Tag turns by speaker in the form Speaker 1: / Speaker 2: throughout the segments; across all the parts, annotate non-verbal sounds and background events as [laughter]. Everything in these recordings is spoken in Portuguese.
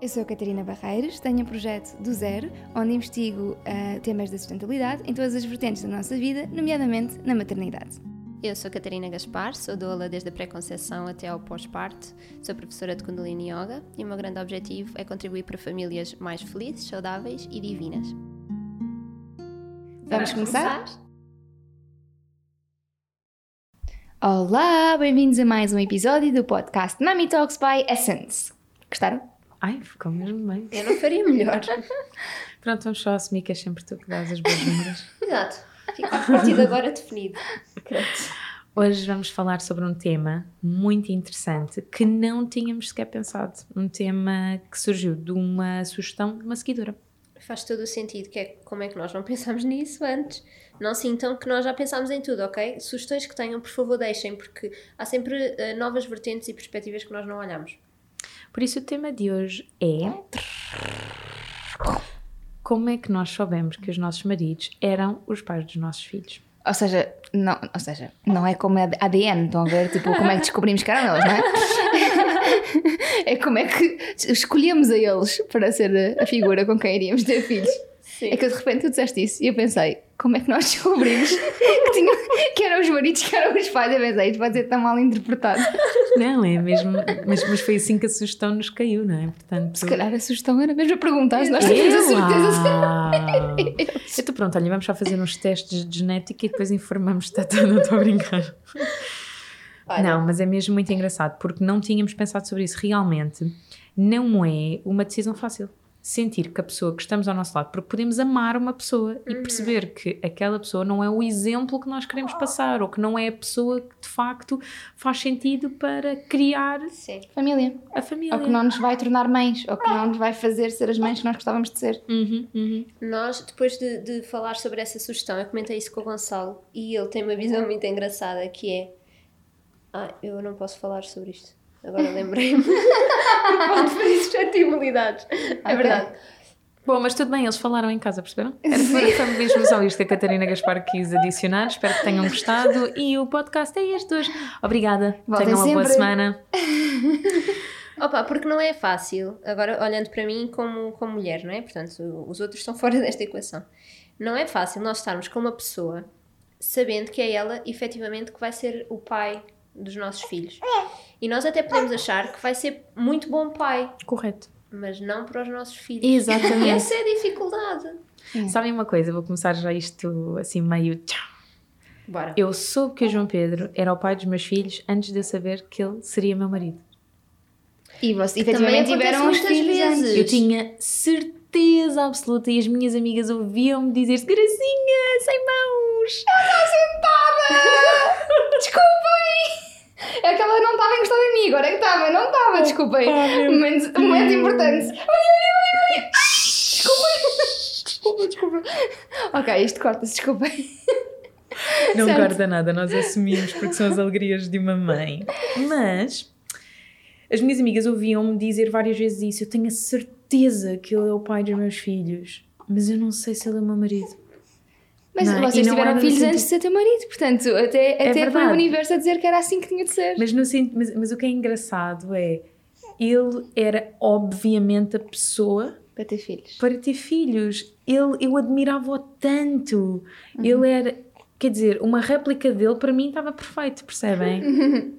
Speaker 1: Eu sou a Catarina Barreiros, tenho um projeto do zero, onde investigo uh, temas da sustentabilidade em todas as vertentes da nossa vida, nomeadamente na maternidade.
Speaker 2: Eu sou Catarina Gaspar, sou doula desde a pré-conceição até ao pós-parto, sou professora de Kundalini Yoga e o meu grande objetivo é contribuir para famílias mais felizes, saudáveis e divinas.
Speaker 1: Vamos começar? Olá, bem-vindos a mais um episódio do podcast Mami Talks by Essence. Gostaram?
Speaker 3: Ai, ficou mesmo bem.
Speaker 2: Eu não faria melhor. [laughs]
Speaker 3: Pronto, vamos só assumir que é sempre tu que dás as boas números. [laughs]
Speaker 2: Exato. Fica a partir de agora definido. Pronto.
Speaker 3: Hoje vamos falar sobre um tema muito interessante que não tínhamos sequer pensado. Um tema que surgiu de uma sugestão de uma seguidora.
Speaker 2: Faz todo o sentido, que é como é que nós não pensámos nisso antes. Não sintam que nós já pensámos em tudo, ok? Sugestões que tenham, por favor, deixem, porque há sempre uh, novas vertentes e perspectivas que nós não olhamos.
Speaker 3: Por isso, o tema de hoje é. Como é que nós soubemos que os nossos maridos eram os pais dos nossos filhos?
Speaker 1: Ou seja, não, ou seja, não é como ADN, estão a ver? Tipo, como é que descobrimos que eram eles, não é? [laughs] É como é que escolhemos a eles para ser a figura com quem iríamos ter filhos. Sim. É que de repente tu disseste isso e eu pensei, como é que nós descobrimos que, tinha, que eram os maridos que eram os pais? Eu pensei, isto vai ser tão mal interpretado.
Speaker 3: Não, é mesmo, mas, mas foi assim que a sugestão nos caiu, não é?
Speaker 1: Portanto, Se calhar a sugestão era mesmo a perguntar se nós tínhamos a certeza.
Speaker 3: Então pronto, olha, vamos só fazer uns testes de genética e depois informamos se está tudo, não estou a brincar. Olha. Não, mas é mesmo muito engraçado porque não tínhamos pensado sobre isso. Realmente não é uma decisão fácil sentir que a pessoa que estamos ao nosso lado, porque podemos amar uma pessoa uhum. e perceber que aquela pessoa não é o exemplo que nós queremos passar ou que não é a pessoa que de facto faz sentido para criar
Speaker 1: Sim. família.
Speaker 3: A família.
Speaker 1: Ou que não nos vai tornar mães, ou que não nos vai fazer ser as mães que nós gostávamos de ser.
Speaker 3: Uhum, uhum.
Speaker 2: Nós, depois de, de falar sobre essa sugestão, eu comentei isso com o Gonçalo e ele tem uma visão muito engraçada que é ah, eu não posso falar sobre isto Agora lembrei-me. [laughs] Pode fazer suscetibilidades. É verdade.
Speaker 3: Bom, mas tudo bem, eles falaram em casa, perceberam? [laughs] Era foi mesmo só isto que a Catarina Gaspar quis adicionar. Espero que tenham gostado. E o podcast é este hoje. Obrigada. Voltem Tenham uma sempre. boa semana. [laughs]
Speaker 2: Opa, porque não é fácil, agora olhando para mim como, como mulher, não é? Portanto, os outros estão fora desta equação. Não é fácil nós estarmos com uma pessoa sabendo que é ela efetivamente que vai ser o pai dos nossos filhos. E nós até podemos achar que vai ser muito bom pai.
Speaker 3: Correto.
Speaker 2: Mas não para os nossos filhos.
Speaker 3: Exatamente. [laughs]
Speaker 2: E essa é a dificuldade.
Speaker 3: É. Sabem uma coisa, vou começar já isto assim meio.
Speaker 2: Bora.
Speaker 3: Eu soube que o João Pedro era o pai dos meus filhos antes de eu saber que ele seria meu marido.
Speaker 1: E você, efetivamente tiveram os filhos vezes.
Speaker 3: Antes. Eu tinha certeza absoluta e as minhas amigas ouviam-me dizer Gracinha, sem mãos.
Speaker 1: Ela está sentada! [laughs] Desculpem! É que ela não estava encostada em mim, agora é que estava, não estava, desculpem. Oh, momento, momento importante. Desculpem. Desculpa, desculpa. Ok, isto corta-se, desculpem.
Speaker 3: Não certo. corta nada, nós assumimos porque são as alegrias de uma mãe. Mas as minhas amigas ouviam-me dizer várias vezes isso. Eu tenho a certeza que ele é o pai dos meus filhos, mas eu não sei se ele é o meu marido.
Speaker 1: Mas não, é? vocês tiveram filhos antes de ser teu marido, portanto, até, é até foi o universo a dizer que era assim que tinha de ser.
Speaker 3: Mas, no, mas, mas o que é engraçado é, ele era obviamente a pessoa
Speaker 1: para ter filhos.
Speaker 3: Para ter filhos. Ele, eu admirava-o tanto. Uhum. Ele era, quer dizer, uma réplica dele para mim estava perfeito, percebem? [laughs]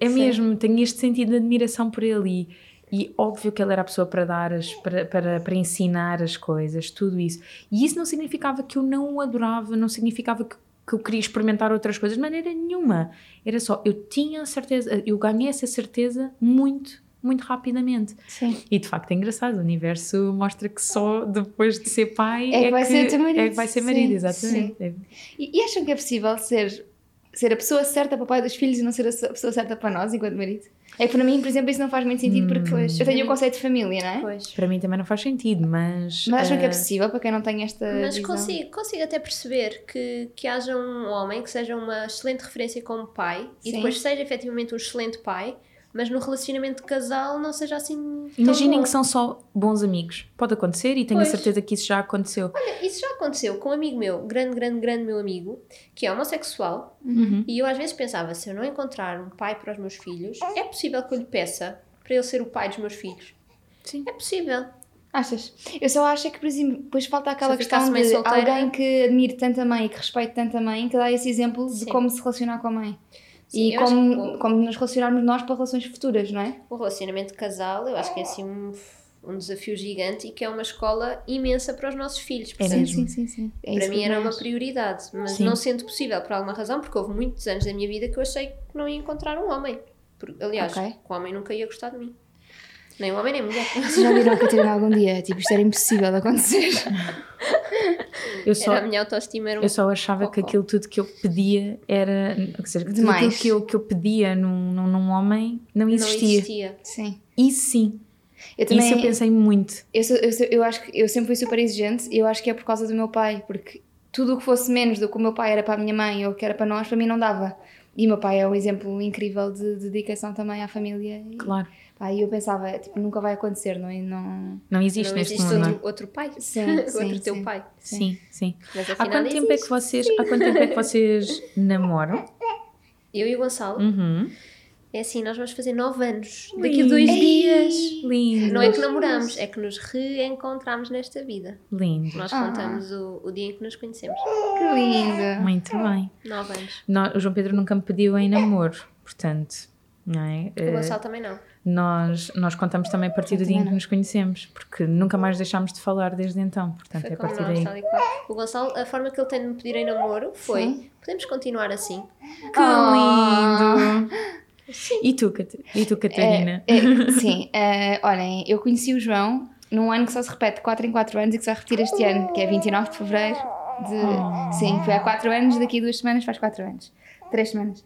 Speaker 3: é Sim. mesmo, tenho este sentido de admiração por ele e e óbvio que ele era a pessoa para dar, as, para, para, para ensinar as coisas, tudo isso. E isso não significava que eu não o adorava, não significava que, que eu queria experimentar outras coisas de maneira nenhuma. Era só, eu tinha a certeza, eu ganhei essa certeza muito, muito rapidamente.
Speaker 1: Sim.
Speaker 3: E de facto é engraçado, o universo mostra que só depois de ser pai
Speaker 1: é, é que, vai, ser marido.
Speaker 3: É que vai ser marido, Sim. exatamente.
Speaker 1: Sim. E, e acham que é possível ser ser a pessoa certa para o pai dos filhos e não ser a pessoa certa para nós, enquanto marido. É que para mim, por exemplo, isso não faz muito sentido porque
Speaker 2: Pois.
Speaker 1: eu tenho o conceito de família, não é?
Speaker 2: Pois.
Speaker 3: Para mim também não faz sentido, mas.
Speaker 1: Mas acham que é
Speaker 3: eh,
Speaker 1: possível para quem não tem esta.
Speaker 2: Mas
Speaker 1: visão?
Speaker 2: consigo, consigo até perceber que, que haja um homem que seja uma excelente referência como pai e
Speaker 1: Sim.
Speaker 2: depois seja efetivamente um excelente pai, mas no relacionamento de casal não seja assim.
Speaker 3: Imaginem que são só bons amigos. Pode acontecer e tenho
Speaker 2: Pois.
Speaker 3: a certeza que isso já aconteceu.
Speaker 2: Olha, isso já aconteceu com um amigo meu, grande, grande, grande meu amigo, que é homossexual,
Speaker 3: Uhum.
Speaker 2: e eu às vezes pensava: se eu não encontrar um pai para os meus filhos, é possível que eu lhe peça para ele ser o pai dos meus filhos.
Speaker 3: Sim.
Speaker 2: É possível.
Speaker 1: Achas? Eu só acho é que, por exemplo, depois falta aquela questão de
Speaker 2: solteira-
Speaker 1: alguém que admire tanto a mãe e que respeite tanto a mãe que dá esse exemplo de
Speaker 2: Sim.
Speaker 1: como se relacionar com a mãe.
Speaker 2: Sim,
Speaker 1: e
Speaker 2: eu
Speaker 1: como,
Speaker 2: que-
Speaker 1: como nos relacionarmos nós para relações futuras, não é?
Speaker 2: O relacionamento de casal, eu acho que é assim um, um desafio gigante e que é uma escola imensa para os nossos filhos.
Speaker 3: É
Speaker 2: percebes?
Speaker 3: mesmo.
Speaker 1: sim, sim. É
Speaker 2: para mim
Speaker 1: que eu
Speaker 2: era uma prioridade, mas
Speaker 3: Sim.
Speaker 2: não sendo possível por alguma razão, porque houve muitos anos da minha vida que eu achei que não ia encontrar um homem. Aliás,
Speaker 1: Ok.
Speaker 2: que o homem nunca ia gostar de mim. Nem homem nem mulher.
Speaker 1: Vocês já viram a Catarina algum dia? Tipo, isto era impossível de acontecer. [laughs]
Speaker 3: Eu só,
Speaker 2: Era a minha autoestima era um
Speaker 3: eu só achava que
Speaker 2: cocó.
Speaker 3: aquilo tudo que eu pedia era. Ou seja, que tudo aquilo que eu, que eu pedia num, num, num homem não
Speaker 2: não
Speaker 3: existia.
Speaker 2: existia.
Speaker 1: Sim.
Speaker 3: Isso sim.
Speaker 1: Eu também,
Speaker 3: Isso eu pensei muito.
Speaker 1: eu, sou- eu, sou- eu acho que eu sempre fui super exigente e eu acho que é por causa do meu pai, porque tudo o que fosse menos do que o meu pai era para a minha mãe ou que era para nós, para mim não dava. E o meu pai é um exemplo incrível de, de dedicação também à família. E,
Speaker 3: Claro.
Speaker 1: Pá, e eu pensava, tipo, nunca vai acontecer, não é? Não...
Speaker 3: Não existe
Speaker 2: não
Speaker 3: neste
Speaker 2: existe
Speaker 3: mundo, não é?
Speaker 2: outro, outro pai.
Speaker 1: Sim, [laughs]
Speaker 2: outro
Speaker 1: sim,
Speaker 2: teu
Speaker 1: sim.
Speaker 2: pai.
Speaker 3: Sim, sim.
Speaker 2: Mas
Speaker 3: Há
Speaker 2: afinal
Speaker 3: quanto tempo é que vocês, há quanto tempo é que vocês [laughs] namoram?
Speaker 2: Eu e o Gonçalo,
Speaker 3: Uhum.
Speaker 2: é assim, nós vamos fazer nove anos daqui a dois dias.
Speaker 3: Lindo.
Speaker 2: Não é que namoramos, é que nos reencontramos nesta vida.
Speaker 3: Lindo.
Speaker 2: Nós
Speaker 1: Ah.
Speaker 2: contamos o, o dia em que nos conhecemos.
Speaker 1: Que lindo!
Speaker 3: Muito bem.
Speaker 2: Nove anos.
Speaker 3: O João Pedro nunca me pediu em namoro, portanto, não é?
Speaker 2: O
Speaker 3: Eh,
Speaker 2: Gonçalo também não.
Speaker 3: Nós, nós contamos também a partir do dia em que nos conhecemos, porque nunca mais deixámos de falar desde então, portanto,
Speaker 2: Foi
Speaker 3: é a partir
Speaker 2: nós,
Speaker 3: daí.
Speaker 2: O Gonçalo, a forma que ele tem de me pedir em namoro foi:
Speaker 1: Sim.
Speaker 2: podemos continuar assim?
Speaker 3: Que lindo! E tu, Cat- e tu Catarina?
Speaker 1: É, é, [laughs] sim, eh, olhem, eu conheci o João num ano que só se repete 4 em 4 anos e que só repetir este ano, que é 29 de fevereiro. De... Sim, foi há 4 anos, daqui a 2 semanas faz 4 anos. 3 semanas.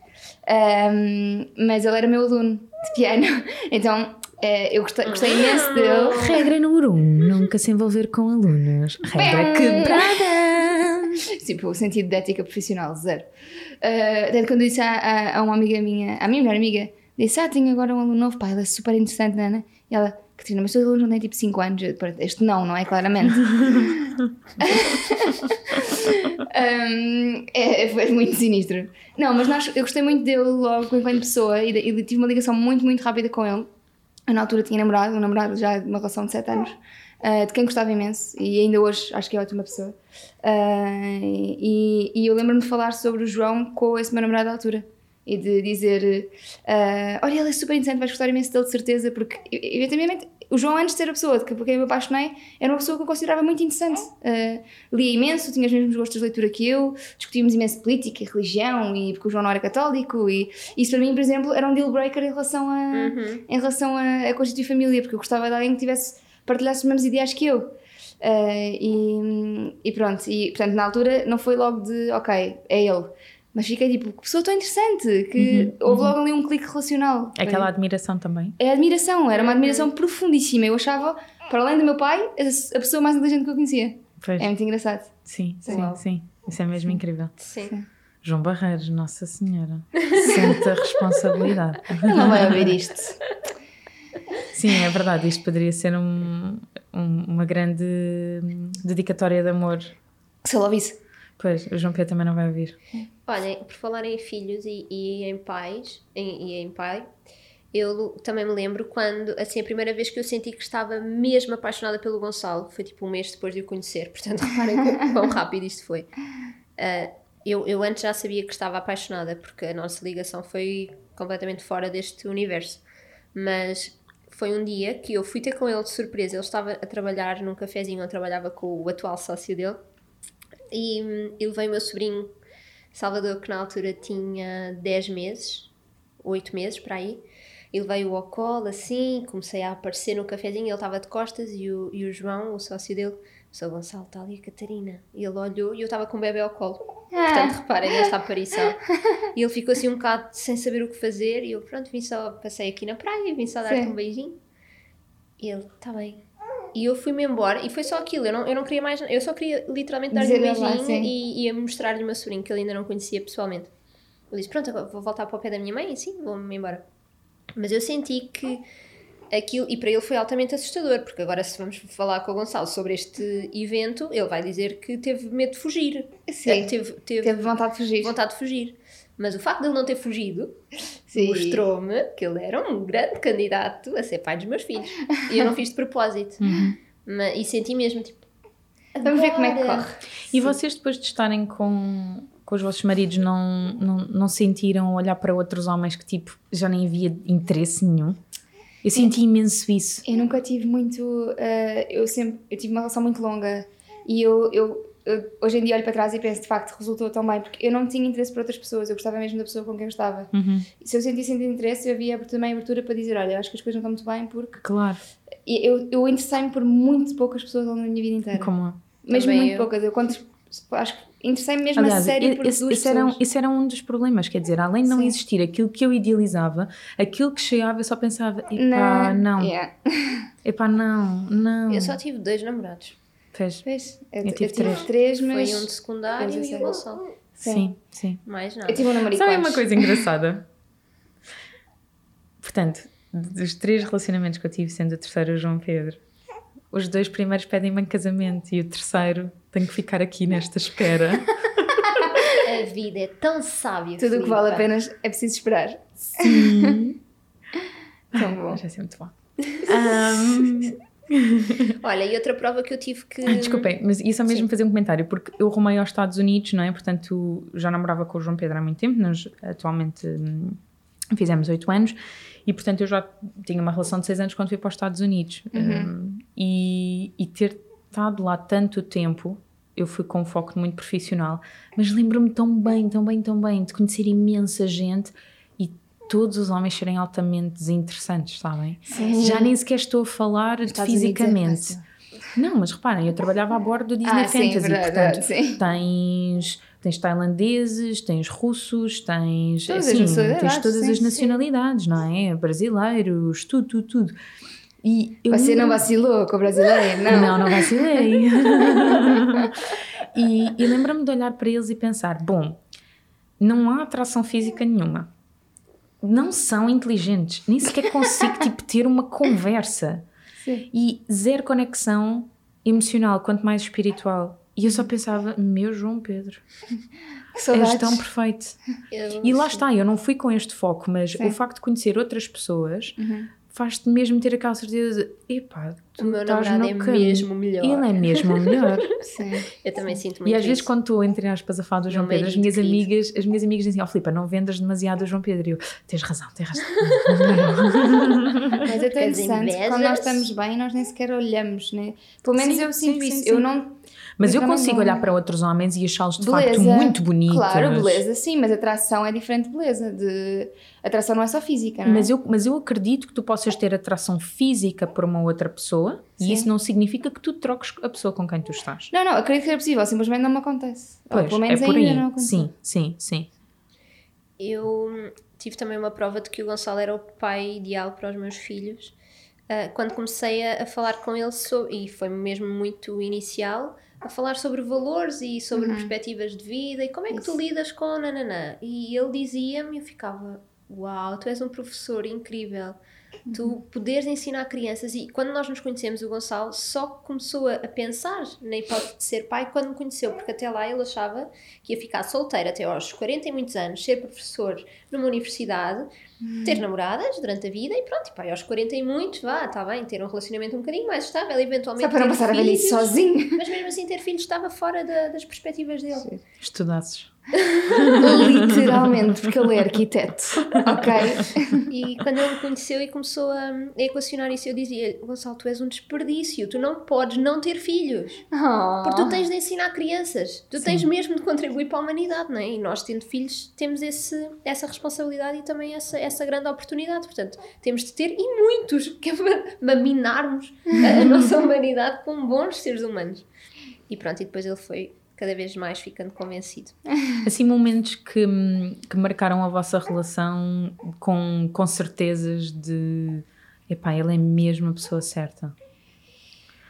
Speaker 1: Ahm, mas ele era meu aluno de piano, [laughs] então eh, eu gostei, gostei imenso dele.
Speaker 3: Regra número 1, um, nunca se envolver com alunos. Regra quebrada! [laughs]
Speaker 1: Tipo, o sentido de ética profissional, zero. Uh, tanto quando eu disse a, a, a uma amiga minha, à minha melhor amiga, disse: Ah, tenho agora um aluno novo, pá, ele é super interessante, Nana. E ela, Catarina, mas os teus alunos não têm tipo 5 anos? Eu, "Pronto, Este não, não é? Claramente. [laughs] [laughs] Um, é, foi muito sinistro. Não, mas nós, eu gostei muito dele logo enquanto pessoa e, e tive uma ligação muito, muito rápida com ele. Eu na altura tinha namorado, um namorado já de uma relação de 7 anos, uh, de quem gostava imenso e ainda hoje acho que é ótima pessoa. Uh, e, e eu lembro-me de falar sobre o João com esse meu namorado da altura e de dizer: uh, Olha, ele é super interessante, vais gostar imenso dele de certeza, porque eventualmente o João, antes de ser a pessoa de que- por quem eu me apaixonei, era uma pessoa que eu considerava muito interessante. Uh, lia imenso, tinha os mesmos gostos de leitura que eu, discutíamos imenso política, religião, e porque o João não era católico, e isso para mim, por exemplo, era um deal breaker em relação a,
Speaker 2: Uhum.
Speaker 1: em relação a, a constituir família, porque eu gostava de alguém que tivesse partilhasse os mesmos ideais que eu. Uh, e, e pronto, e portanto na altura não foi logo de ok, é ele. Mas fiquei tipo, que pessoa tão interessante, que houve logo ali um clique relacional.
Speaker 3: Aquela admiração também.
Speaker 1: É admiração, era uma admiração profundíssima. Eu achava, para além do meu pai, a pessoa mais inteligente que eu conhecia.
Speaker 3: Pois,
Speaker 1: É muito engraçado.
Speaker 3: sim, sim,
Speaker 2: Uau.
Speaker 3: sim. Isso é mesmo incrível.
Speaker 2: Sim.
Speaker 3: João Barreiros, Nossa Senhora. [laughs] Sente a responsabilidade.
Speaker 1: Ele não vai ouvir isto.
Speaker 3: Sim, é verdade. Isto poderia ser um- um- uma grande dedicatória de amor.
Speaker 1: Se ele ouvisse.
Speaker 3: Pois, o João Pedro também não vai ouvir.
Speaker 2: Olhem, por falar em filhos e, e em pais, e em pai, eu também me lembro quando, assim, a primeira vez que eu senti que estava mesmo apaixonada pelo Gonçalo, foi tipo um mês depois de o conhecer, [laughs] portanto reparem quão, rápido isto foi. Ah, eu, eu antes já sabia que estava apaixonada, porque a nossa ligação foi completamente fora deste universo, mas foi um dia que eu fui ter com ele de surpresa, ele estava a trabalhar num cafezinho, eu trabalhava com o atual sócio dele, e hum, ele veio o meu sobrinho Salvador, que na altura tinha 10 meses, 8 meses para aí, Ele veio ao colo assim, comecei a aparecer no cafezinho, ele estava de costas e o, e o João, o sócio dele, o Gonçalo, está ali a Catarina. E ele olhou e eu estava com o bebê ao colo. Portanto, reparem nesta aparição. [laughs] E ele ficou assim um bocado sem saber o que fazer e eu, pronto, vim só, passei aqui na praia, vim só dar-te um beijinho. E ele, está bem. E eu fui-me embora e foi só aquilo, eu não, eu não queria mais, eu só queria literalmente dar-lhe um beijinho e, e mostrar-lhe o meu sobrinho que ele ainda não conhecia pessoalmente. Eu disse, pronto, agora vou voltar para o pé da minha mãe e sim, vou-me embora. Mas eu senti que aquilo, e para ele foi altamente assustador, porque agora se vamos falar com o Gonçalo sobre este evento, ele vai dizer que teve medo de fugir.
Speaker 1: Sim.
Speaker 2: Teve, teve,
Speaker 1: Teve vontade de fugir.
Speaker 2: vontade de fugir. Mas o facto de ele não ter fugido
Speaker 1: Sim.
Speaker 2: mostrou-me que ele era um grande candidato a ser pai dos meus filhos. E eu não fiz de propósito. Mas, e senti mesmo, tipo...
Speaker 1: Vamos ver como é que corre.
Speaker 3: E vocês depois de estarem com, com os vossos maridos não, não, não sentiram olhar para outros homens que tipo já nem havia interesse nenhum? Eu senti imenso isso.
Speaker 1: Eu nunca tive muito. eh, eu sempre. Eu tive uma relação muito longa e eu, eu hoje em dia olho para trás e penso de facto resultou tão bem porque eu não tinha interesse por outras pessoas, eu gostava mesmo da pessoa com quem eu estava.
Speaker 3: Uhum,
Speaker 1: E se eu sentisse interesse, eu havia também abertura para dizer: olha, eu acho que as coisas não estão muito bem porque.
Speaker 3: claro.
Speaker 1: E Eu, eu interessei-me por muito poucas pessoas ao longo da minha vida inteira.
Speaker 3: Como?
Speaker 1: Mesmo
Speaker 2: Também
Speaker 1: muito
Speaker 2: eu.
Speaker 1: poucas. Eu quando, acho que interessei-me mesmo a
Speaker 3: Aliás,
Speaker 1: sério por
Speaker 3: esse,
Speaker 1: duas
Speaker 3: esse era, um, esse era um dos problemas, quer dizer, além de não
Speaker 1: Sim.
Speaker 3: existir aquilo que eu idealizava, aquilo que chegava, eu só pensava, epá, não,
Speaker 1: Yeah.
Speaker 3: epá, não, não.
Speaker 2: Eu só tive dois namorados.
Speaker 3: Fez.
Speaker 1: Pois, eu,
Speaker 3: Eu
Speaker 1: eu
Speaker 3: tive
Speaker 1: tive três, mas.
Speaker 2: Foi um de secundário
Speaker 1: eu
Speaker 2: e o Gonçalo.
Speaker 3: Sim, sim.
Speaker 2: Mais nada.
Speaker 1: Eu tive um namorico
Speaker 3: Sabe uma coisa engraçada? [laughs] Portanto, dos três relacionamentos que eu tive, sendo o terceiro o João Pedro, os dois primeiros pedem-me em casamento e o terceiro tem que ficar aqui nesta espera.
Speaker 2: A vida é tão sábia.
Speaker 1: Tudo o que vale a pena é preciso esperar. [laughs] Tão bom.
Speaker 3: Já sei muito bom. Ahm, [laughs]
Speaker 2: Olha, e outra prova que eu tive que.
Speaker 3: Ai, Desculpem, mas ia só mesmo
Speaker 2: Sim.
Speaker 3: fazer um comentário, porque eu rumei aos Estados Unidos, não é? Portanto, já namorava com o João Pedro há muito tempo, nós atualmente hum, fizemos oito anos, e portanto eu já tinha uma relação de seis anos quando fui para os Estados Unidos. Hum, e, e ter estado lá tanto tempo, eu fui com um foco muito profissional, mas lembro-me tão bem, tão bem, tão bem, de conhecer imensa gente todos os homens serem altamente desinteressantes, sabem?
Speaker 1: Sim.
Speaker 3: Já nem sequer estou a falar
Speaker 1: Estados é
Speaker 3: fisicamente. Não, mas reparem, eu trabalhava a bordo do Disney
Speaker 1: Ah, sim,
Speaker 3: Fantasy,
Speaker 1: verdade,
Speaker 3: portanto,
Speaker 1: sim.
Speaker 3: tens, tens tailandeses, tens russos, tens,
Speaker 1: Todas as
Speaker 3: assim,
Speaker 1: nacionalidades,
Speaker 3: tens todas
Speaker 1: sim,
Speaker 3: as
Speaker 1: sim.
Speaker 3: nacionalidades, não é? Brasileiros, tudo, tudo, tudo. E eu
Speaker 1: Você não vacilou com o brasileiro, não?
Speaker 3: não, não vacilei. [laughs] e e lembro-me de olhar para eles e pensar: bom, não há atração física nenhuma. Não são inteligentes, nem sequer consigo [laughs] tipo, ter uma conversa.
Speaker 1: Sim.
Speaker 3: E zero conexão emocional, quanto mais espiritual. E eu só pensava: meu João Pedro, [laughs] és tão perfeito. [laughs]
Speaker 2: Eu-
Speaker 3: E lá está, eu não fui com este foco, mas
Speaker 1: Sim.
Speaker 3: o facto de conhecer outras pessoas
Speaker 1: Uhum.
Speaker 3: faz-te mesmo ter aquela certeza de, epá,
Speaker 2: O
Speaker 3: tu
Speaker 2: meu
Speaker 3: estás
Speaker 2: namorado
Speaker 3: no
Speaker 2: é
Speaker 3: caminho.
Speaker 2: mesmo melhor.
Speaker 3: Ele é mesmo melhor. [laughs] [laughs]
Speaker 1: Sim.
Speaker 2: Eu também sinto muito
Speaker 3: e às vezes
Speaker 2: isso.
Speaker 3: quando estou, entre aspas, a falar do João
Speaker 2: Meu
Speaker 3: Pedro, as
Speaker 2: marido
Speaker 3: minhas
Speaker 2: querido.
Speaker 3: amigas, as minhas amigas dizem, ó Filipa, não vendas demasiado o João Pedro. E eu, tens razão, tens razão. [laughs]
Speaker 1: Mas é tão
Speaker 2: As
Speaker 1: interessante, quando nós estamos bem, nós nem sequer olhamos, né? Pelo menos
Speaker 3: Sim,
Speaker 1: eu sinto
Speaker 3: sim,
Speaker 1: isso.
Speaker 3: sim,
Speaker 1: Eu
Speaker 3: sim.
Speaker 1: não.
Speaker 3: Mas eu
Speaker 1: literalmente
Speaker 3: consigo
Speaker 1: não-
Speaker 3: olhar para outros homens e achá-los de
Speaker 1: Beleza.
Speaker 3: facto muito bonitos.
Speaker 1: Claro, beleza, sim, mas atração é diferente de beleza. De... Atração não é só física, não é?
Speaker 3: Mas eu, mas eu acredito que tu possas ter atração física por uma outra pessoa
Speaker 1: Sim.
Speaker 3: e isso não significa que tu troques a pessoa com quem tu estás.
Speaker 1: Não, não, acredito que era possível, simplesmente não me acontece. Ou
Speaker 3: Pois,
Speaker 1: pelo menos
Speaker 3: é por
Speaker 1: ainda
Speaker 3: aí.
Speaker 1: não.
Speaker 3: Sim, sim, sim.
Speaker 2: Eu tive também uma prova de que o Gonçalo era o pai ideal para os meus filhos. Ah, quando comecei a, a falar com ele sobre, e foi mesmo muito inicial, a falar sobre valores e sobre perspectivas de vida e como é que tu
Speaker 1: Uhum. Isso.
Speaker 2: lidas com nananã. E ele dizia-me, eu ficava, uau, tu és um professor incrível.
Speaker 1: Uhum.
Speaker 2: Tu poderes ensinar crianças e quando nós nos conhecemos o Gonçalo só começou a, pensar na hipótese de ser pai quando me conheceu, porque até lá ele achava que ia ficar solteiro até aos 40 e muitos anos, ser professor numa universidade, ter
Speaker 1: Hum.
Speaker 2: namoradas durante a vida e pronto, e pai, aos 40 e muitos, vá, está bem, ter um relacionamento um bocadinho mais estável, eventualmente
Speaker 1: Só para não
Speaker 2: ter
Speaker 1: passar a velhice
Speaker 2: filhos,
Speaker 1: sozinho.
Speaker 2: Mas mesmo assim ter filhos estava fora da- das perspectivas dele.
Speaker 3: Estudasses. [laughs]
Speaker 1: Literalmente, porque ele é arquiteto. Ok?
Speaker 2: E quando ele me conheceu e começou a, equacionar isso, eu dizia: Gonçalo, tu és um desperdício, tu não podes não ter filhos.
Speaker 1: Oh.
Speaker 2: Porque tu tens de ensinar crianças, tu tens mesmo de contribuir para a humanidade, não é? E nós, tendo filhos, temos esse, essa responsabilidade e também essa, essa grande oportunidade. Portanto, temos de ter e muitos, que é para maminarmos a, a [laughs] nossa humanidade com bons seres humanos. E pronto, e depois ele foi cada vez mais ficando convencido. [laughs]
Speaker 3: Assim, momentos que, que marcaram a vossa relação com, com certezas de epá, ele é mesmo a pessoa certa.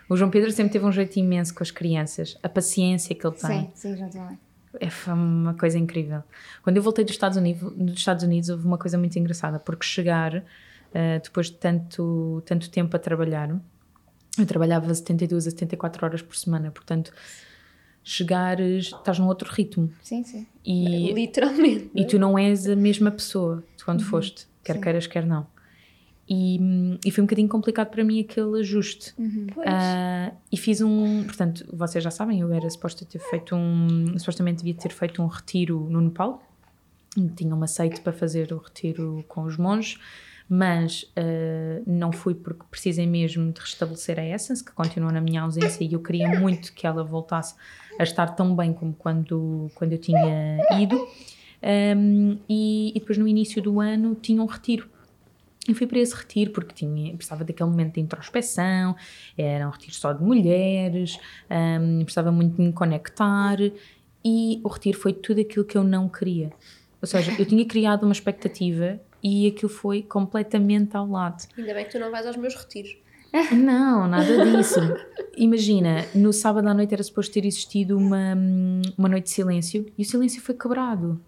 Speaker 3: O João Pedro sempre teve um jeito imenso com as crianças, a paciência que ele tem.
Speaker 1: Sim, sim, também.
Speaker 3: É foi uma coisa incrível. Quando eu voltei dos Estados Unidos, dos Estados Unidos houve uma coisa muito engraçada, porque chegar, uh, depois de tanto, tanto tempo a trabalhar, eu trabalhava 72 a 74 horas por semana, portanto, chegares, estás num outro ritmo.
Speaker 1: Sim, sim.
Speaker 3: E, [laughs]
Speaker 2: Literalmente.
Speaker 3: e tu não és a mesma pessoa de quando foste, quer
Speaker 1: Sim.
Speaker 3: queiras, quer não. E, e foi um bocadinho complicado para mim aquele ajuste.
Speaker 2: Pois.
Speaker 3: Ah, e fiz um, portanto, vocês já sabem, eu era suposta ter feito um, supostamente devia ter feito um retiro no Nepal. Tinha-me aceito para fazer o retiro com os monges, mas ah, não fui porque precisei mesmo de restabelecer a Essence, que continuou na minha ausência e eu queria muito que ela voltasse a estar tão bem como quando, quando eu tinha ido. Um, e, e depois no início do ano tinha um retiro. E fui para esse retiro porque tinha, precisava daquele momento de introspeção, era um retiro só de mulheres, um, precisava muito de me conectar e o retiro foi tudo aquilo que eu não queria. Ou seja, eu tinha criado uma expectativa e aquilo foi completamente ao lado.
Speaker 2: Ainda bem que tu não vais aos meus retiros.
Speaker 3: Não, nada [laughs] disso. Imagina, no sábado à noite era suposto ter existido uma, uma noite de silêncio e o silêncio foi quebrado.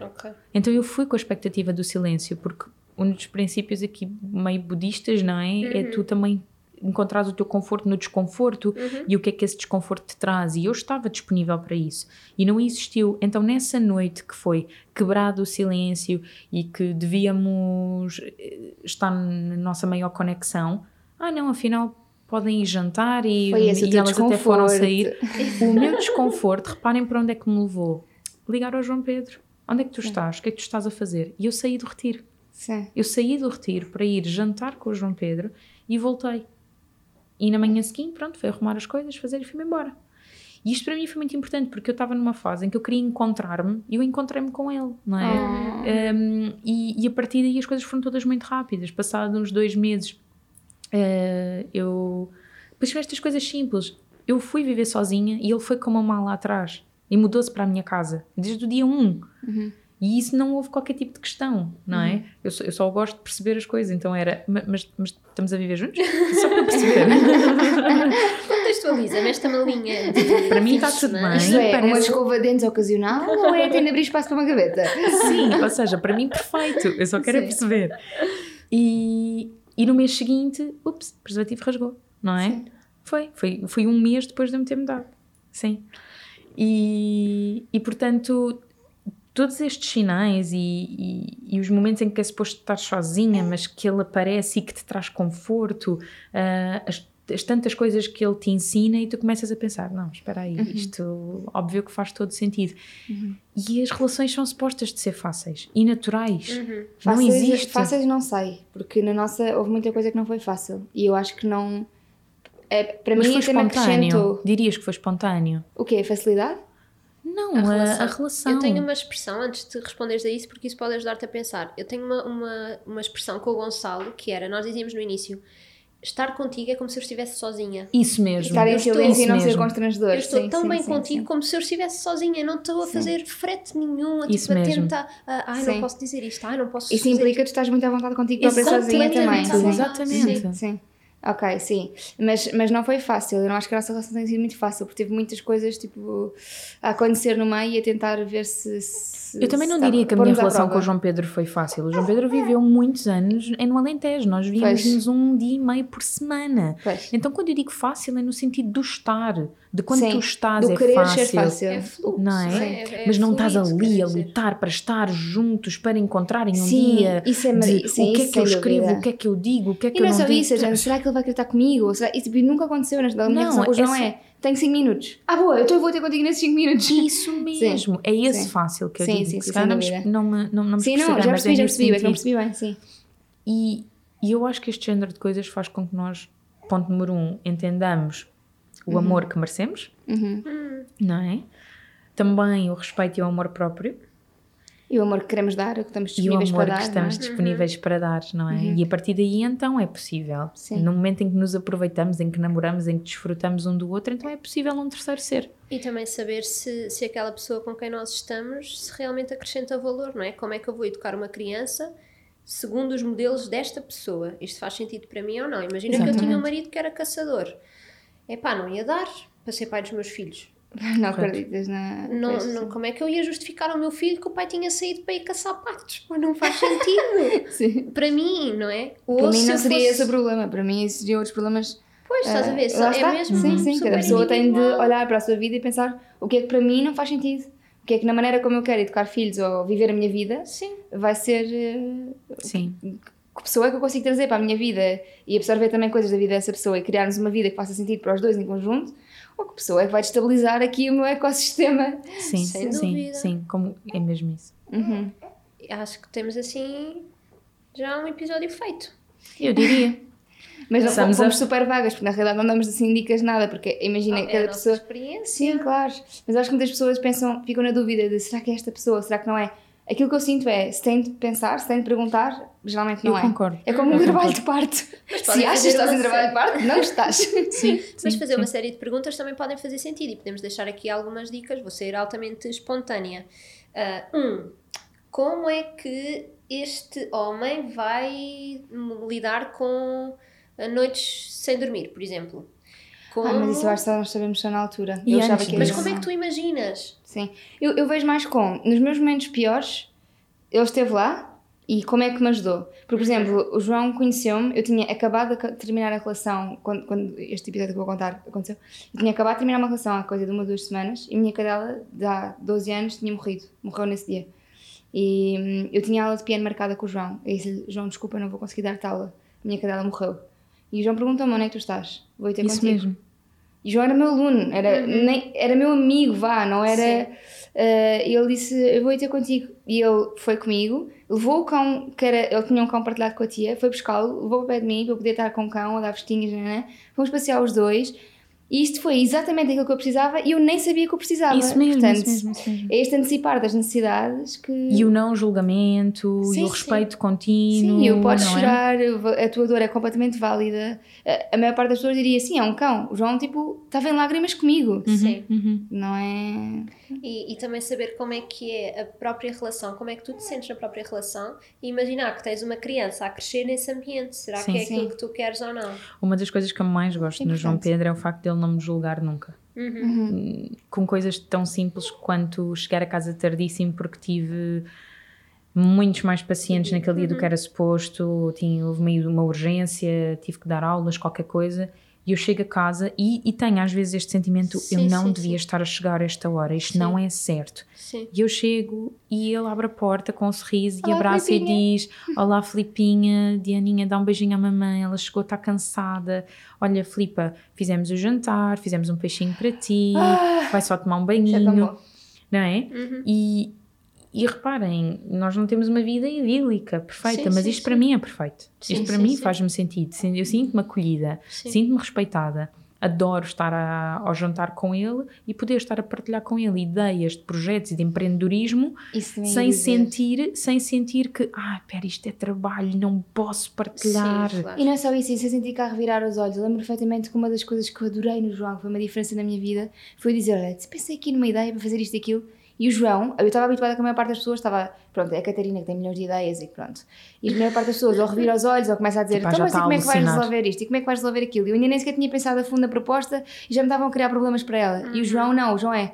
Speaker 2: Ok.
Speaker 3: Então eu fui com a expectativa do silêncio, porque um dos princípios aqui meio budistas, não é? É tu também encontrares o teu conforto no desconforto e o que é que esse desconforto te traz. E eu estava disponível para isso. E não existiu. Então nessa noite que foi quebrado o silêncio e que devíamos eh, estar na nossa maior conexão, ah não, afinal podem ir jantar e, e elas até foram sair. [laughs] O meu desconforto, reparem para onde é que me levou. Ligar ao João Pedro. Onde é que tu estás? O que é que tu estás a fazer? E eu saí do retiro.
Speaker 1: Sim.
Speaker 3: Eu saí do retiro para ir jantar com o João Pedro e voltei. E na manhã seguinte, pronto, foi arrumar as coisas, fazer e fui-me embora. E isto para mim foi muito importante porque eu estava numa fase em que eu queria encontrar-me e eu encontrei-me com ele, não é? Um, e, e a partir daí as coisas foram todas muito rápidas. Passados uns dois meses, eh, eu. Depois estas coisas simples. Eu fui viver sozinha e ele foi com uma mala atrás e mudou-se para a minha casa desde o dia 1. E isso não houve qualquer tipo de questão, não é? Eu, só, eu só gosto de perceber as coisas, então era, "Ma- mas, mas estamos a viver juntos? Só para perceber. [laughs]
Speaker 2: Contextualiza-me esta malinha.
Speaker 3: Para mim está tudo bem.
Speaker 1: Isto é uma
Speaker 3: parece-
Speaker 1: escova de dentes ocasional ou é tem de abrir espaço para uma gaveta?
Speaker 3: Sim, ou seja, para mim perfeito, eu só quero é
Speaker 1: Sim.
Speaker 3: perceber. E, e no mês seguinte, ups, o preservativo rasgou, não é?
Speaker 1: Sim.
Speaker 3: Foi, foi, foi um mês depois de eu me ter mudado. Sim. E, e portanto, todos estes sinais e, e, e os momentos em que é suposto estar sozinha, mas que ele aparece e que te traz conforto, ah, as, as tantas coisas que ele te ensina e tu começas a pensar, não, espera aí, isto óbvio que faz todo sentido. E as relações são supostas de ser fáceis e naturais. Não
Speaker 1: Fáceis,
Speaker 3: existe.
Speaker 1: fáceis não sei, porque na nossa houve muita coisa que não foi fácil e eu acho que não. É, para
Speaker 3: Mas
Speaker 1: mim,
Speaker 3: foi espontâneo. Dirias que foi espontâneo?
Speaker 1: O quê? Facilidade?
Speaker 3: Não,
Speaker 2: A
Speaker 3: a,
Speaker 2: relação.
Speaker 3: a relação.
Speaker 2: Eu tenho uma expressão, antes de responderes a isso, porque isso pode ajudar-te a pensar. Eu tenho uma, uma, uma expressão com o Gonçalo, que era, nós dizíamos no início, estar contigo é como se eu estivesse sozinha.
Speaker 3: Isso mesmo.
Speaker 1: Estar em
Speaker 2: Eu estou-
Speaker 1: silêncio e não
Speaker 3: Isso
Speaker 1: ser constrangedor.
Speaker 2: Eu estou
Speaker 1: Sim,
Speaker 2: tão
Speaker 1: sim,
Speaker 2: bem
Speaker 1: sim,
Speaker 2: contigo
Speaker 1: sim.
Speaker 2: como se eu estivesse sozinha, não estou a fazer frete nenhum, a,
Speaker 3: Isso
Speaker 2: tipo, a
Speaker 3: mesmo.
Speaker 2: tentar, ai,
Speaker 1: Sim.
Speaker 2: não posso dizer isto, ai, não posso
Speaker 1: Isso implica que tu estás muito à vontade contigo própria sozinha também.
Speaker 3: exatamente.
Speaker 1: Sim, sim. Ok, sim. Mas, mas não foi fácil. Eu não acho que a nossa relação tenha sido muito fácil, porque teve muitas coisas tipo, a acontecer no meio e a tentar ver se. se
Speaker 3: Eu também não diria que a minha relação com o João Pedro foi fácil. O João Pedro viveu muitos anos em no Alentejo. Nós víamos-nos um dia e meio por semana.
Speaker 1: Pois.
Speaker 3: Então, quando eu digo fácil, é no sentido do estar. De quando
Speaker 1: Sim,
Speaker 3: tu estás
Speaker 1: do
Speaker 3: é
Speaker 1: querer
Speaker 3: fácil.
Speaker 1: ser fácil.
Speaker 2: É fluxo,
Speaker 3: Não é?
Speaker 2: é- é
Speaker 3: Mas não estás ali a lutar para estar juntos, para encontrarem um
Speaker 1: Sim,
Speaker 3: dia.
Speaker 1: isso é
Speaker 3: de
Speaker 1: sim,
Speaker 3: o que é
Speaker 1: isso
Speaker 3: que eu escrevo,
Speaker 1: dúvida.
Speaker 3: o que é que eu digo, o que é que
Speaker 1: E
Speaker 3: eu
Speaker 1: não é
Speaker 3: não
Speaker 1: só
Speaker 3: digo.
Speaker 1: isso, gente. Será que ele vai querer estar comigo? Será... E tipo, nunca aconteceu nesta minha
Speaker 3: Não,
Speaker 1: relação com o
Speaker 3: é
Speaker 1: João
Speaker 3: só-
Speaker 1: é, tenho 5 minutos. Ah, boa, então eu vou ter contigo nesses 5 minutos. [laughs]
Speaker 3: Isso mesmo. É esse
Speaker 1: Sim.
Speaker 3: fácil que eu
Speaker 1: Sim,
Speaker 3: digo.
Speaker 1: sim,
Speaker 3: Se
Speaker 1: sim,
Speaker 3: calhar
Speaker 1: sem
Speaker 3: não, me, não me, não, não me
Speaker 1: Sim, não, já
Speaker 3: mas
Speaker 1: percebi, já
Speaker 3: nesse
Speaker 1: percebi, é que não percebi bem, sim.
Speaker 3: E, e eu acho que este género de coisas faz com que nós, ponto número um, entendamos o amor que merecemos,
Speaker 1: Uhum.
Speaker 3: não é? Também o respeito e o amor próprio
Speaker 1: E o amor que queremos dar, o que estamos
Speaker 3: e o
Speaker 1: disponíveis
Speaker 3: amor
Speaker 1: para
Speaker 3: que
Speaker 1: dar.
Speaker 3: estamos
Speaker 1: não é?
Speaker 3: disponíveis para dar, não é? E a partir daí então é possível.
Speaker 1: Sim.
Speaker 3: No momento em que nos aproveitamos, em que namoramos, em que desfrutamos um do outro, então é possível um terceiro ser.
Speaker 2: E também saber se, se aquela pessoa com quem nós estamos se realmente acrescenta valor, não é? Como é que eu vou educar uma criança segundo os modelos desta pessoa? Isto faz sentido para mim ou não? Imagina que eu tinha um
Speaker 3: Exatamente.
Speaker 2: marido que era caçador. Epá, não ia dar para ser pai dos meus filhos. [laughs]
Speaker 1: Não acreditas na.
Speaker 2: Não, não,
Speaker 1: sim.
Speaker 2: como é que eu ia justificar ao meu filho que o pai tinha saído para ir caçar patos? Pá, não faz sentido. [laughs]
Speaker 1: Sim.
Speaker 2: para mim, não é? Ou
Speaker 1: Para mim
Speaker 2: se
Speaker 1: não
Speaker 2: eu
Speaker 1: seria
Speaker 2: fosse-
Speaker 1: esse o problema. Para mim seriam outros problemas.
Speaker 2: Pois, estás a ver?
Speaker 1: Lá
Speaker 2: é
Speaker 1: está.
Speaker 2: mesmo
Speaker 1: Sim, sim. Cada pessoa tem de olhar para a sua vida e pensar o que é que para mim não faz sentido. O que é que na maneira como eu quero educar filhos ou viver a minha vida
Speaker 2: Sim.
Speaker 1: vai ser. eh,
Speaker 3: Sim.
Speaker 1: Que pessoa é que eu consigo trazer para a minha vida e absorver também coisas da vida dessa pessoa e criarmos uma vida que faça sentido para os dois em conjunto, ou que pessoa é que vai destabilizar aqui o meu ecossistema.
Speaker 3: Sim,
Speaker 2: Sem
Speaker 3: sim,
Speaker 2: dúvida.
Speaker 3: sim. Como é mesmo isso.
Speaker 1: Uhum.
Speaker 2: Acho que temos assim já um episódio feito.
Speaker 3: Eu diria. [laughs]
Speaker 1: Mas não fomos
Speaker 3: a-
Speaker 1: super vagas, porque na realidade não damos assim dicas nada, porque imagina
Speaker 2: é
Speaker 1: cada
Speaker 2: a nossa
Speaker 1: pessoa.
Speaker 2: experiência.
Speaker 1: Sim, claro. Mas acho que muitas pessoas pensam, ficam na dúvida de será que é esta pessoa, será que não é? Aquilo que eu sinto é, se tem de pensar, se tem de perguntar, geralmente não
Speaker 3: Eu
Speaker 1: é.
Speaker 3: concordo.
Speaker 1: É como um
Speaker 3: Eu
Speaker 1: trabalho
Speaker 3: concordo.
Speaker 1: de parto. Se achas que estás em trabalho de parto, não estás. [laughs]
Speaker 3: Sim,
Speaker 2: Mas
Speaker 3: sim,
Speaker 2: fazer
Speaker 3: sim.
Speaker 2: uma série de perguntas também podem fazer sentido e podemos deixar aqui algumas dicas. Vou ser altamente espontânea. Ah, um, como é que este homem vai lidar com ah, noites sem dormir, por exemplo? Como...
Speaker 1: Ah, mas isso eu acho que só nós sabemos só na altura.
Speaker 3: E
Speaker 1: eu achava
Speaker 3: antes
Speaker 1: que
Speaker 2: Mas como é que tu imaginas?
Speaker 1: Sim. Eu, eu vejo mais como, nos meus momentos piores, ele esteve lá e como é que me ajudou. Porque, por exemplo, o João conheceu-me, eu tinha acabado de terminar a relação, quando, quando este episódio que vou contar aconteceu, eu tinha acabado de terminar uma relação há coisa de uma duas semanas e a minha cadela, de há 12 anos, tinha morrido. Morreu nesse dia. E hum, eu tinha aula de piano marcada com o João. Eu disse João, desculpa, não vou conseguir dar-te aula. A minha cadela morreu. E o João perguntou-me onde é que tu estás? Vou ter
Speaker 3: Isso
Speaker 1: contigo.
Speaker 3: mesmo.
Speaker 1: E João era meu aluno, era, nem, era meu amigo, vá, não era. Eh, ele disse: Eu vou ir ter contigo. E ele foi comigo, levou o cão, que era, ele tinha um cão partilhado com a tia, foi buscá-lo, levou para pé de mim para eu poder estar com o cão, a dar vestinhas, né? Fomos passear os dois. E isto foi exatamente aquilo que eu precisava e eu nem sabia que eu precisava.
Speaker 3: Isso mesmo,
Speaker 1: Portanto,
Speaker 3: isso mesmo, isso mesmo.
Speaker 1: é este antecipar das necessidades que.
Speaker 3: E o não julgamento
Speaker 1: Sim,
Speaker 3: e o
Speaker 1: sim.
Speaker 3: respeito contínuo.
Speaker 1: Sim, eu podes
Speaker 3: não é?
Speaker 1: chorar, a tua dor é completamente válida. A, a maior parte das pessoas diria: sim, é um cão. O João, tipo, estava em lágrimas comigo.
Speaker 2: Sim.
Speaker 3: Uhum.
Speaker 1: Não é.
Speaker 2: E, e também saber como é que é a própria relação, como é que tu te sentes na própria relação e imaginar que tens uma criança a crescer nesse ambiente. Será
Speaker 3: Sim.
Speaker 2: que é
Speaker 1: Sim.
Speaker 2: aquilo que tu queres ou não?
Speaker 3: Uma das coisas que eu mais gosto no João. Pedro é o facto dele não me julgar nunca.
Speaker 2: Uhum.
Speaker 3: Com coisas tão simples quanto chegar a casa tardíssimo porque tive muitos mais pacientes naquele dia do que era suposto, tinha, houve meio de uma urgência, tive que dar aulas, qualquer coisa. E eu chego a casa e, e tenho às vezes este sentimento:
Speaker 2: Sim,
Speaker 3: eu não
Speaker 2: sim,
Speaker 3: devia
Speaker 2: sim.
Speaker 3: estar a chegar a esta hora, isto não é certo. E eu chego e ele abre a porta com um sorriso e
Speaker 1: Olá,
Speaker 3: abraça
Speaker 1: Filipinha.
Speaker 3: e diz: Olá, Filipinha, Dianinha, dá um beijinho à mamãe. Ela chegou, está cansada. Olha, Filipa, fizemos o jantar, fizemos um peixinho para ti,
Speaker 1: Ah,
Speaker 3: vai só tomar um banhinho, não é?
Speaker 2: Uhum.
Speaker 3: E, e reparem, nós não temos uma vida idílica, perfeita,
Speaker 2: Sim,
Speaker 3: mas
Speaker 2: sim,
Speaker 3: isto
Speaker 2: sim.
Speaker 3: para mim é perfeito.
Speaker 2: Sim,
Speaker 3: isto para
Speaker 2: sim,
Speaker 3: mim faz-me sentido. Eu sinto-me acolhida, sinto-me respeitada. Adoro estar a- ao jantar com ele e poder estar a partilhar com ele ideias de projetos e de empreendedorismo sem
Speaker 1: dizer.
Speaker 3: sentir, sem sentir que, ah, pera, isto é trabalho, não posso partilhar.
Speaker 2: Sim, claro.
Speaker 1: E não é só isso, isso é sentir cá revirar os olhos. Eu lembro perfeitamente que uma das coisas que eu adorei no João, que foi uma diferença na minha vida, foi dizer: Olha, pensei aqui numa ideia para fazer isto e aquilo. E o João, eu estava habituada que a maior parte das pessoas estava, pronto, é a Catarina que tem milhões de ideias e pronto. E a maior parte das pessoas ou revira os olhos ou começa a dizer:
Speaker 3: Tipo, ah,
Speaker 1: Então, mas e
Speaker 3: a
Speaker 1: como é que vais
Speaker 3: alucinar."
Speaker 1: resolver isto? E como é que vais resolver aquilo? E eu ainda nem sequer tinha pensado a fundo na proposta e já me estavam a criar problemas para ela. E o João, não, o João é: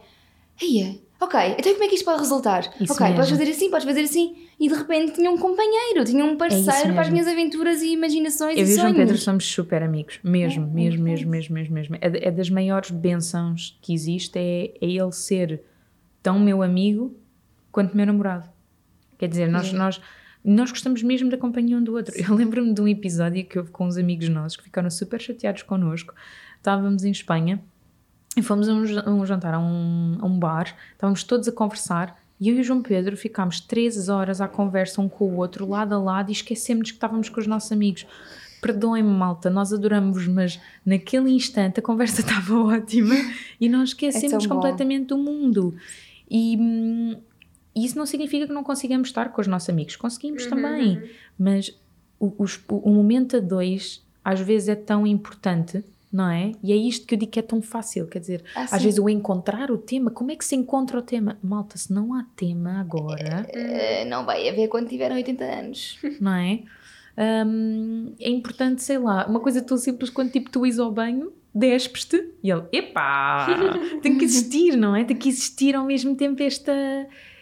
Speaker 1: Eia, ok, então como é que isto pode resultar?
Speaker 3: Isso
Speaker 1: ok, podes
Speaker 3: mesmo.
Speaker 1: fazer assim, podes fazer assim. E de repente tinha um companheiro, tinha um parceiro para as
Speaker 3: É
Speaker 1: minhas aventuras e imaginações
Speaker 3: Eu
Speaker 1: e
Speaker 3: e o João
Speaker 1: sonhos.
Speaker 3: Pedro somos super amigos, mesmo, mesmo, mesmo, mesmo, mesmo, mesmo. É, é das maiores bençãos que existe, é, é ele ser tão meu amigo quanto meu namorado. Quer dizer, nós, nós Nós gostamos mesmo da companhia um do outro. Eu [laughs] lembro-me de um episódio que houve com uns amigos nossos que ficaram super chateados connosco. Estávamos em Espanha e fomos a um, jantar, a um, a um bar, estávamos todos a conversar e eu e o João Pedro ficámos três horas à conversa um com o outro, lado a lado, e esquecemos que estávamos com os nossos amigos. Perdoem-me, malta, nós adoramos-vos, mas naquele instante a conversa [laughs] estava ótima e nós esquecemos
Speaker 1: É tão bom.
Speaker 3: completamente do mundo. E hum, isso não significa que não consigamos estar com os nossos amigos, conseguimos
Speaker 2: Uhum,
Speaker 3: também, mas o, o- o momento a dois às vezes é tão importante. Não é? E é isto que eu digo que é tão fácil, quer dizer,
Speaker 1: Ah,
Speaker 3: às
Speaker 1: sim.
Speaker 3: vezes o encontrar o tema, como é que se encontra o tema? Malta, se não há tema agora,
Speaker 1: Eh, não vai haver quando tiveram 80 anos. [laughs]
Speaker 3: não é? Hum, é importante, sei lá, uma coisa tão simples quando tipo tu ires ao banho, despes-te e ele, epá, [laughs] tem que existir, não é? Tem que existir ao mesmo tempo esta,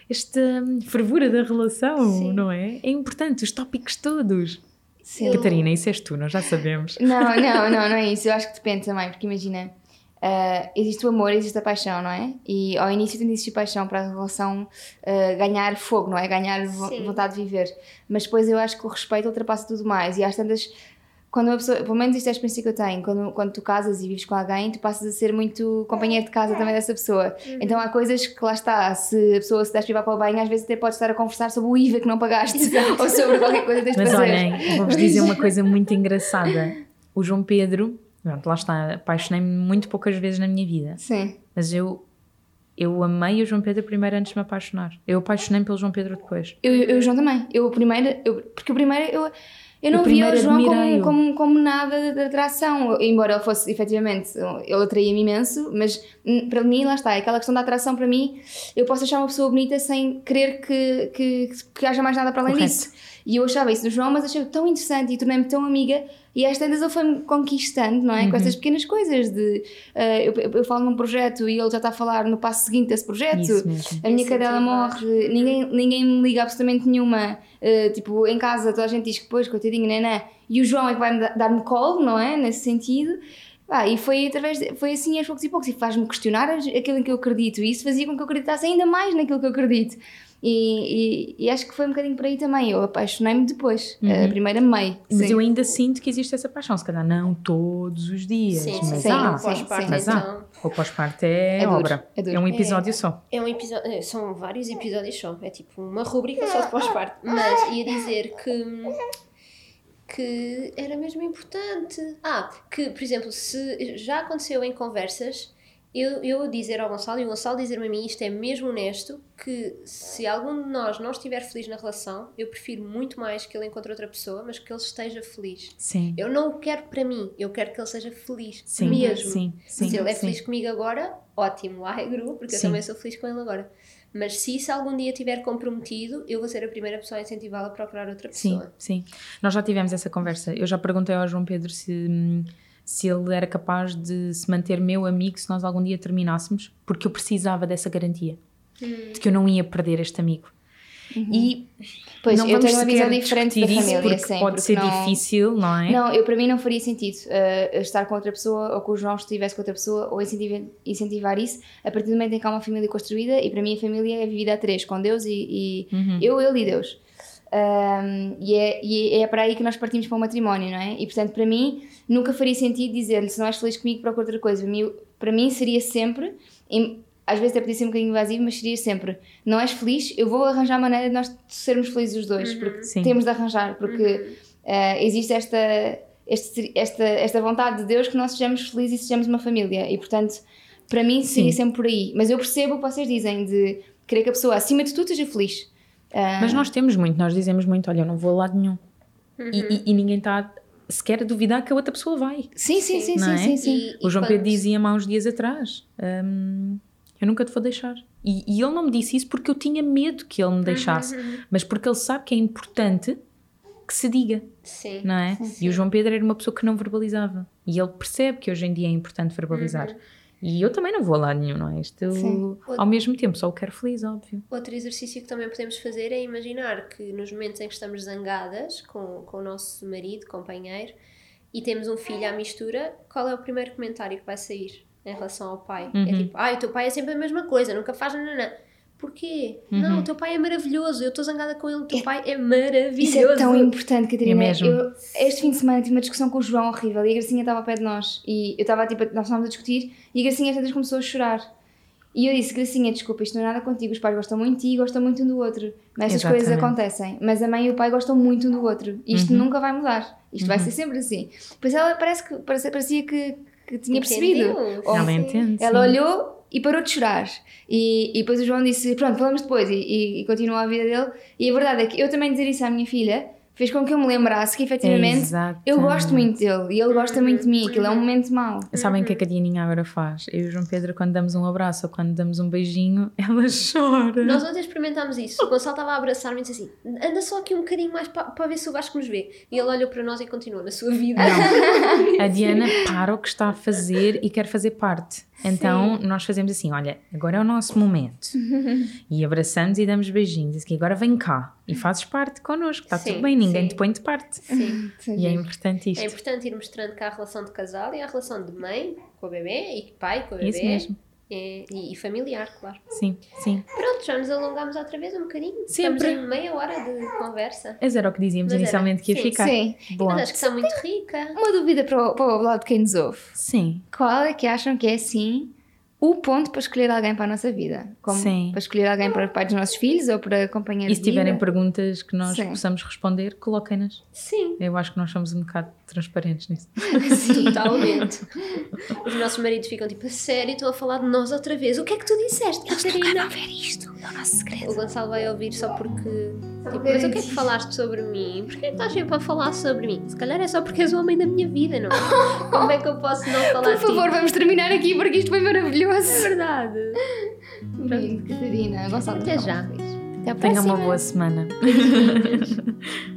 Speaker 3: esta hum, fervura da relação,
Speaker 2: Sim.
Speaker 3: não é? É importante, os tópicos todos.
Speaker 1: Sim.
Speaker 3: Catarina, isso és tu, nós já sabemos.
Speaker 1: Não, não, não, não é isso. Eu acho que depende também, porque imagina, ah, existe o amor, existe a paixão, não é? E ao início tem de existir paixão para a relação ah, ganhar fogo, não é? Ganhar vo-
Speaker 2: Sim.
Speaker 1: vontade de viver. Mas depois eu acho que o respeito ultrapassa tudo mais. E às tantas, quando uma pessoa, pelo menos isto é a experiência que eu tenho, quando, quando tu casas e vives com alguém, tu passas a ser muito companheiro de casa também dessa pessoa. Então há coisas que lá está, se a pessoa se desce para o banho, às vezes até pode estar a conversar sobre o IVA que não pagaste [laughs] ou sobre qualquer coisa que tens de
Speaker 3: Mas
Speaker 1: fazer.
Speaker 3: olhem, vou-vos dizer uma coisa muito engraçada. O João Pedro, pronto, lá está, apaixonei-me muito poucas vezes na minha vida.
Speaker 1: Sim.
Speaker 3: Mas eu, eu amei o João Pedro primeiro antes de me apaixonar. Eu apaixonei-me pelo João Pedro depois.
Speaker 1: Eu, eu, o João também. Eu, primeiro, eu, porque o primeiro, eu, eu não via o João como, como, como nada de atração. Embora ele fosse, efetivamente, ele atraía-me imenso, mas hum, para mim, lá está, aquela questão da atração, para mim, eu posso achar uma pessoa bonita sem querer que, que, que haja mais nada para além
Speaker 3: Correto.
Speaker 1: disso. E eu achava isso do João, mas achei tão interessante e tornei-me tão amiga. E às tantas ele foi-me conquistando, não é?
Speaker 3: Uhum.
Speaker 1: Com essas pequenas coisas de. eh, eu, eu falo num projeto e ele já está a falar no passo seguinte desse projeto.
Speaker 3: Isso.
Speaker 1: A minha cadela
Speaker 2: Incentivar.
Speaker 1: morre, ninguém, ninguém me liga absolutamente nenhuma. Uh, tipo, em casa toda a gente diz que, pois, coitadinho, né, né? E o João é que da- dar-me colo, não é? Nesse sentido. Ah, e foi através de- foi assim aos poucos e poucos. E faz-me questionar aquilo em que eu acredito. E isso fazia com que eu acreditasse ainda mais naquilo que eu acredito. E, e, e acho que foi um bocadinho por aí também. Eu apaixonei-me depois. A primeira amei.
Speaker 3: Mas
Speaker 1: sim.
Speaker 3: eu ainda sinto que existe essa paixão. Se calhar não todos os dias,
Speaker 2: Sim,
Speaker 3: mas
Speaker 1: sim,
Speaker 3: há.
Speaker 1: sim,
Speaker 2: pós-parto,
Speaker 3: Mas
Speaker 2: então.
Speaker 3: O pós-parto é,
Speaker 1: É duro,
Speaker 3: obra.
Speaker 1: é duro.
Speaker 3: um episódio só.
Speaker 2: É um episódio, é, são vários episódios só, é tipo uma rubrica só de pós-parto. Mas ia dizer que, que era mesmo importante. Ah, que, por exemplo, se já aconteceu em conversas, eu, eu dizer ao Gonçalo e o Gonçalo dizer-me a mim, isto é mesmo honesto, que se algum de nós não estiver feliz na relação, eu prefiro muito mais que ele encontre outra pessoa, mas que ele esteja feliz.
Speaker 3: Sim.
Speaker 2: Eu não o quero para mim, eu quero que ele seja feliz
Speaker 3: Sim,
Speaker 2: mesmo.
Speaker 3: sim, sim,
Speaker 2: se ele é
Speaker 3: sim.
Speaker 2: feliz comigo agora, ótimo, lá é porque
Speaker 3: Sim.
Speaker 2: eu também sou feliz com ele agora. Mas se isso algum dia estiver comprometido, eu vou ser a primeira pessoa a incentivá-lo a procurar outra
Speaker 3: Sim,
Speaker 2: pessoa.
Speaker 3: sim. Nós já tivemos essa conversa. Eu já perguntei ao João Pedro se, hum, se ele era capaz de se manter meu amigo se nós algum dia terminássemos, porque eu precisava dessa garantia
Speaker 2: Hum.
Speaker 3: de que eu não ia perder este amigo. E
Speaker 1: Pois,
Speaker 3: não
Speaker 1: eu tenho uma visão diferente da família,
Speaker 3: porque
Speaker 1: sim.
Speaker 3: pode
Speaker 1: porque
Speaker 3: ser
Speaker 1: não-
Speaker 3: difícil, não é?
Speaker 1: Não, eu para mim não faria sentido uh, estar com outra pessoa ou que o João estivesse com outra pessoa ou incentivar, incentivar isso a partir do momento em que há uma família construída e para mim a família é vivida a três, com Deus e, e
Speaker 3: Uhum.
Speaker 1: eu, ele e Deus. Um, e, é, e é para aí que nós partimos para o matrimónio, não é? E portanto, para mim, nunca faria sentido dizer-lhe se não és feliz comigo, procura outra coisa. Para mim, para mim seria sempre, em- às vezes até podia ser um bocadinho invasivo, mas seria sempre: não és feliz, eu vou arranjar maneira de nós sermos felizes os dois, porque
Speaker 3: Sim.
Speaker 1: temos de arranjar, porque uh, existe esta, este- esta, esta vontade de Deus que nós sejamos felizes e sejamos uma família. E portanto, para mim seria
Speaker 3: Sim.
Speaker 1: sempre por aí. Mas eu percebo o que vocês dizem de querer que a pessoa, acima de tudo, seja feliz. Uh,
Speaker 3: Mas nós temos muito, nós dizemos muito: olha, eu não vou a lado nenhum. E, e- e ninguém está sequer a duvidar que a outra pessoa vai.
Speaker 1: Sim, sim, sim, sim,
Speaker 3: é?
Speaker 1: sim, sim.
Speaker 3: O João
Speaker 2: quando-
Speaker 3: Pedro dizia-me há uns dias atrás: hum, Eu nunca te vou deixar. E, e ele não me disse isso porque eu tinha medo que ele me deixasse, mas porque ele sabe que é importante que se diga,
Speaker 2: Sim.
Speaker 3: não é?
Speaker 1: Sim,
Speaker 3: E o João Pedro era uma pessoa que não verbalizava. E ele percebe que hoje em dia é importante verbalizar. E eu também não vou a lado nenhum, não é? Isto,
Speaker 1: Sim.
Speaker 3: ao mesmo tempo, só o quero feliz, óbvio.
Speaker 2: Outro exercício que também podemos fazer é imaginar que nos momentos em que estamos zangadas com, com o nosso marido, companheiro, e temos um filho à mistura, qual é o primeiro comentário que vai sair em relação ao pai? É
Speaker 3: Uhum.
Speaker 2: tipo, ah, o teu pai é sempre a mesma coisa, nunca faz nananã. Porquê?
Speaker 3: Uhum.
Speaker 2: Não, o teu pai é maravilhoso, eu estou zangada com ele, o teu pai é maravilhoso.
Speaker 1: Isso é tão importante, Catarina.
Speaker 3: É mesmo.
Speaker 1: Eu, este fim de semana tive uma discussão com o João horrível e a Gracinha estava ao pé de nós. E eu estava, tipo, nós estávamos a discutir e a Gracinha às tantas começou a chorar. E eu disse, Gracinha, desculpa, isto não é nada contigo. Os pais gostam muito de ti e gostam muito um do outro. Mas essas coisas acontecem. Mas a mãe e o pai gostam muito um do outro. Isto
Speaker 3: Uhum.
Speaker 1: nunca vai mudar. Isto vai ser sempre assim. Depois ela parece que, parecia, parecia que, que tinha percebido.
Speaker 2: Entendeu?
Speaker 1: Ou-
Speaker 3: Ela entende.
Speaker 1: ela
Speaker 3: sim.
Speaker 1: olhou e parou de chorar. E, e depois o João disse: Pronto, falamos depois. E, e, e continuou a vida dele. E a verdade é que eu também dizer isso à minha filha fez com que eu me lembrasse que efetivamente
Speaker 3: Exatamente.
Speaker 1: eu gosto muito dele e ele gosta muito de mim. Aquilo é um momento mau.
Speaker 3: Sabem o que é que a Dianinha agora faz? Eu e o João Pedro, quando damos um abraço ou quando damos um beijinho, [laughs] ela chora.
Speaker 2: Nós ontem experimentámos isso. O Gonçalo estava a abraçar-me e disse assim: anda só aqui um bocadinho mais para ver se o Vasco nos vê. E ele olhou para nós e continuou na sua vida.
Speaker 3: Não. [laughs] A Diana para o que está a fazer e quer fazer parte. Então nós fazemos assim: olha, agora é o nosso momento. [laughs] E abraçamos e damos beijinhos. Que agora vem cá e fazes parte connosco. Está
Speaker 2: Sim,
Speaker 3: tudo bem, ninguém
Speaker 2: sim.
Speaker 3: te põe de parte.
Speaker 2: Sim.
Speaker 3: E é importante isto.
Speaker 2: É importante ir mostrando que há a relação de casal e a relação de mãe com o bebê e pai com o bebê.
Speaker 3: Isso mesmo.
Speaker 2: E, e- e familiar, claro.
Speaker 3: Sim, sim.
Speaker 2: Pronto, já nos alongámos outra vez um bocadinho.
Speaker 3: Sempre.
Speaker 2: Estamos em meia hora de conversa.
Speaker 3: Mas era o que dizíamos
Speaker 2: Mas era.
Speaker 3: inicialmente que ia
Speaker 2: Sim,
Speaker 3: ficar.
Speaker 1: Sim.
Speaker 3: Boa.
Speaker 2: Mas acho que está muito rica.
Speaker 1: Uma dúvida para o, para o lado de quem nos ouve:
Speaker 3: Sim.
Speaker 1: Qual é que acham que é assim o ponto para escolher alguém para a nossa vida? Como
Speaker 3: Sim.
Speaker 1: para escolher alguém para o pai dos nossos filhos ou para companheiro
Speaker 3: E se
Speaker 1: de vida?
Speaker 3: tiverem perguntas que nós
Speaker 1: Sim.
Speaker 3: possamos responder, coloquem-nas.
Speaker 2: Sim,
Speaker 3: Eu acho que nós somos um bocado transparentes nisso. [laughs]
Speaker 2: totalmente. [laughs] Os nossos maridos ficam tipo, a sério, estão a falar de nós outra vez. O que é que tu disseste, Catarina?
Speaker 1: ver isto, é o nosso segredo.
Speaker 2: O Gonçalo vai ouvir só porque. Tipo, mas o que é que falaste sobre mim? Porquê é que estás sempre a falar sobre mim? Se calhar é só porque és o homem da minha vida, não é? [laughs] Como é que eu posso não falar
Speaker 1: Por
Speaker 2: de ti?
Speaker 1: favor, vamos terminar aqui porque isto foi maravilhoso.
Speaker 2: É verdade. [laughs]
Speaker 1: Lindo, Catarina. Gonçalo,
Speaker 2: Até já.
Speaker 1: Até
Speaker 3: Tenham
Speaker 1: próxima.
Speaker 3: uma boa semana. [laughs]